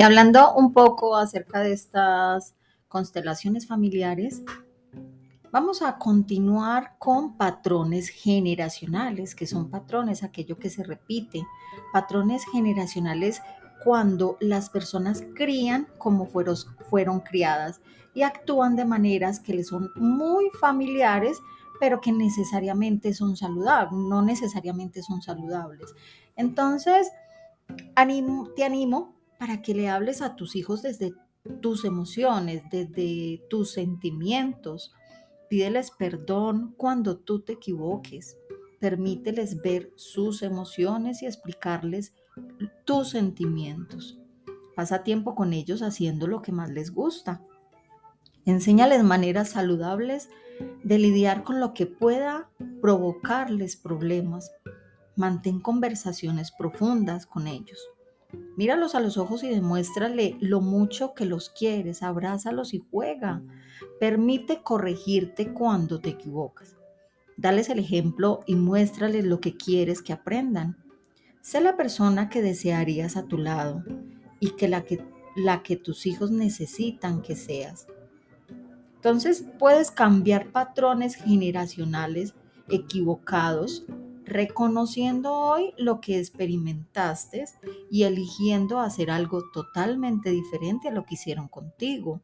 Y hablando un poco acerca de estas constelaciones familiares, vamos a continuar con patrones generacionales, que son patrones, aquello que se repite, patrones generacionales cuando las personas crían como fueron, fueron criadas y actúan de maneras que les son muy familiares, pero que necesariamente son saludables, no necesariamente son saludables. Entonces, te animo para que le hables a tus hijos desde tus emociones, desde tus sentimientos. Pídeles perdón cuando tú te equivoques. Permíteles ver sus emociones y explicarles tus sentimientos. Pasa tiempo con ellos haciendo lo que más les gusta. Enséñales maneras saludables de lidiar con lo que pueda provocarles problemas. Mantén conversaciones profundas con ellos. Míralos a los ojos y demuéstrale lo mucho que los quieres, abrázalos y juega. Permite corregirte cuando te equivocas. Dales el ejemplo y muéstrales lo que quieres que aprendan. Sé la persona que desearías a tu lado y que la que, la que tus hijos necesitan que seas. Entonces puedes cambiar patrones generacionales equivocados reconociendo hoy lo que experimentaste y eligiendo hacer algo totalmente diferente a lo que hicieron contigo.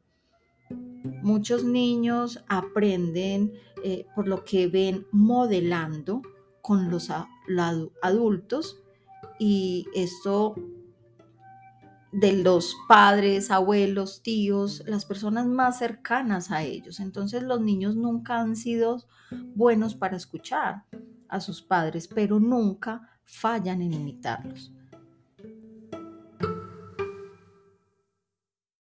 Muchos niños aprenden eh, por lo que ven modelando con los adultos y esto de los padres, abuelos, tíos, las personas más cercanas a ellos. Entonces los niños nunca han sido buenos para escuchar a sus padres, pero nunca fallan en imitarlos.